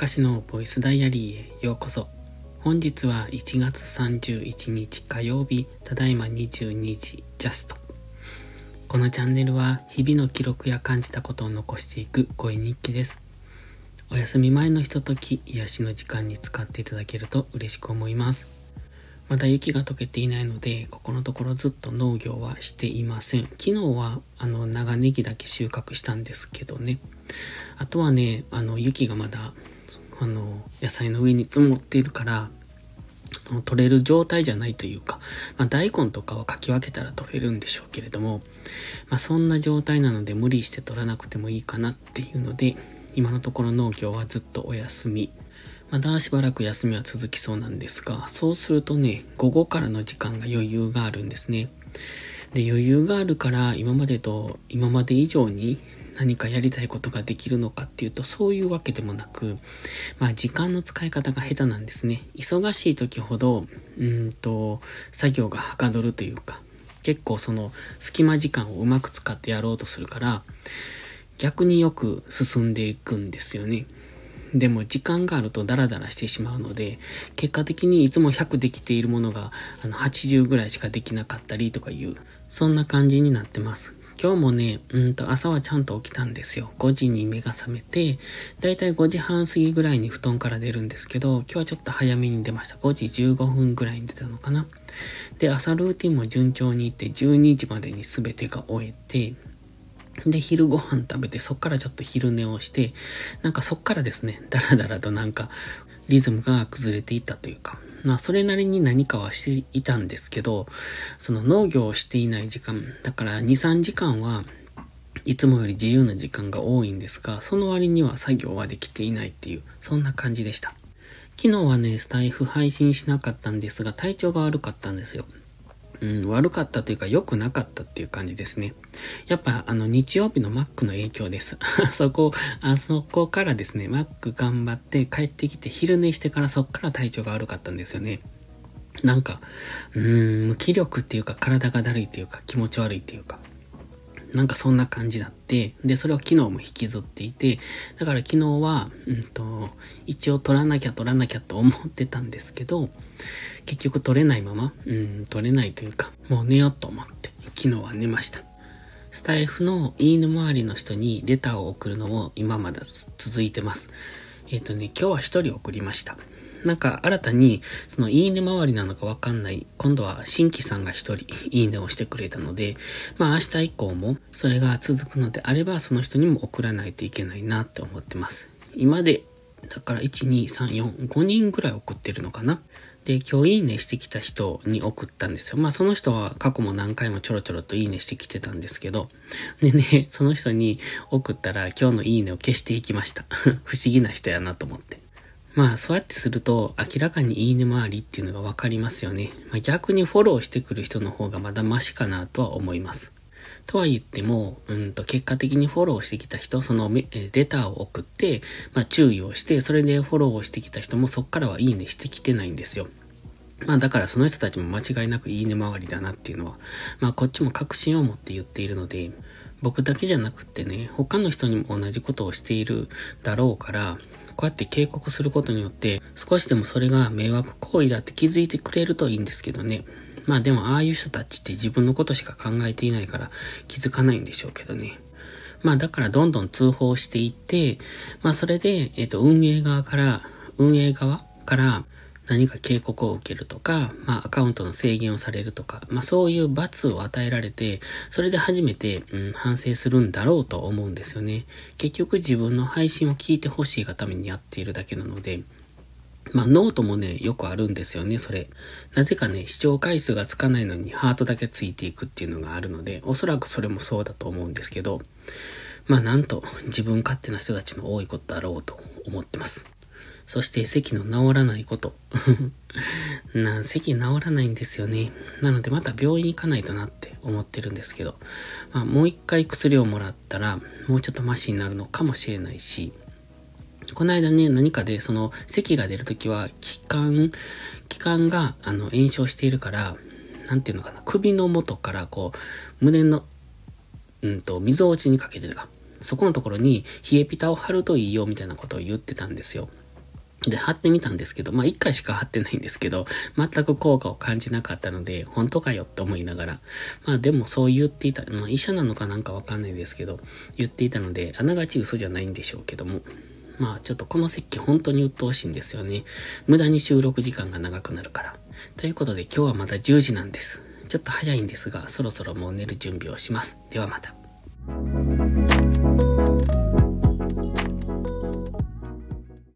かしのボイスダイアリーへようこそ。本日は1月31日火曜日、ただいま22時ジャスト。このチャンネルは日々の記録や感じたことを残していく声日記です。お休み前のひととき、癒しの時間に使っていただけると嬉しく思います。まだ雪が溶けていないので、ここのところずっと農業はしていません。昨日はあの長ネギだけ収穫したんですけどね。あとはね、あの雪がまだあの、野菜の上に積もっているから、その取れる状態じゃないというか、まあ、大根とかはかき分けたら取れるんでしょうけれども、まあ、そんな状態なので無理して取らなくてもいいかなっていうので、今のところ農業はずっとお休み。まだしばらく休みは続きそうなんですが、そうするとね、午後からの時間が余裕があるんですね。で、余裕があるから今までと、今まで以上に何かやりたいことができるのかっていうと、そういうわけでもなく、まあ時間の使い方が下手なんですね。忙しい時ほど、うんと、作業がはかどるというか、結構その隙間時間をうまく使ってやろうとするから、逆によく進んでいくんですよね。でも時間があるとダラダラしてしまうので、結果的にいつも100できているものがあの80ぐらいしかできなかったりとかいう、そんな感じになってます。今日もね、うんと朝はちゃんと起きたんですよ。5時に目が覚めて、だいたい5時半過ぎぐらいに布団から出るんですけど、今日はちょっと早めに出ました。5時15分ぐらいに出たのかな。で、朝ルーティンも順調にいって12時までに全てが終えて、で、昼ご飯食べて、そっからちょっと昼寝をして、なんかそっからですね、だらだらとなんか、リズムが崩れていったというか、まあ、それなりに何かはしていたんですけど、その農業をしていない時間、だから2、3時間はいつもより自由な時間が多いんですが、その割には作業はできていないっていう、そんな感じでした。昨日はね、スタイフ配信しなかったんですが、体調が悪かったんですよ。うん、悪かったというか良くなかったっていう感じですね。やっぱあの日曜日のマックの影響です。そこ、あそこからですね、マック頑張って帰ってきて昼寝してからそっから体調が悪かったんですよね。なんか、うん、無気力っていうか体がだるいっていうか気持ち悪いっていうか。なんかそんな感じだって、で、それを昨日も引きずっていて、だから昨日は、うんと、一応取らなきゃ取らなきゃと思ってたんですけど、結局取れないまま、うん、取れないというか、もう寝ようと思って、昨日は寝ました。スタイフのいいね周りの人にレターを送るのも今まで続いてます。えっ、ー、とね、今日は一人送りました。なんか新たに、そのいいね周りなのかわかんない、今度は新規さんが一人いいねをしてくれたので、まあ明日以降もそれが続くのであれば、その人にも送らないといけないなって思ってます。今で、だから1、2、3、4、5人ぐらい送ってるのかな。で、今日いいねしてきた人に送ったんですよ。まあその人は過去も何回もちょろちょろといいねしてきてたんですけど、でね、その人に送ったら今日のいいねを消していきました。不思議な人やなと思って。まあ、そうやってすると、明らかにいいね回りっていうのがわかりますよね。まあ、逆にフォローしてくる人の方がまだマシかなとは思います。とは言っても、うんと、結果的にフォローしてきた人、そのレターを送って、まあ、注意をして、それでフォローをしてきた人もそっからはいいねしてきてないんですよ。まあだからその人たちも間違いなくいいね回りだなっていうのは、まあこっちも確信を持って言っているので、僕だけじゃなくってね、他の人にも同じことをしているだろうから、こうやって警告することによって、少しでもそれが迷惑行為だって気づいてくれるといいんですけどね。まあでもああいう人たちって自分のことしか考えていないから気づかないんでしょうけどね。まあだからどんどん通報していって、まあそれで、えっ、と、運営側から、運営側から、何か警告を受けるとか、まあアカウントの制限をされるとか、まあそういう罰を与えられて、それで初めて、うん、反省するんだろうと思うんですよね。結局自分の配信を聞いてほしいがためにやっているだけなので、まあノートもね、よくあるんですよね、それ。なぜかね、視聴回数がつかないのにハートだけついていくっていうのがあるので、おそらくそれもそうだと思うんですけど、まあなんと自分勝手な人たちの多いことだろうと思ってます。そして咳の治らないこと。な、咳治らないんですよね。なのでまた病院行かないとなって思ってるんですけど、まあ、もう一回薬をもらったら、もうちょっとマシになるのかもしれないし、この間ね、何かでその咳が出るときは、気管、気管があの炎症しているから、なんていうのかな、首の元からこう、胸の、うんと、溝落ちにかけてか、そこのところに冷えピタを貼るといいよみたいなことを言ってたんですよ。で、貼ってみたんですけど、まあ一回しか貼ってないんですけど、全く効果を感じなかったので、本当かよって思いながら。まあでもそう言っていた、まあ医者なのかなんかわかんないですけど、言っていたので、あながち嘘じゃないんでしょうけども。まあちょっとこの席本当に鬱陶しいんですよね。無駄に収録時間が長くなるから。ということで今日はまだ10時なんです。ちょっと早いんですが、そろそろもう寝る準備をします。ではまた。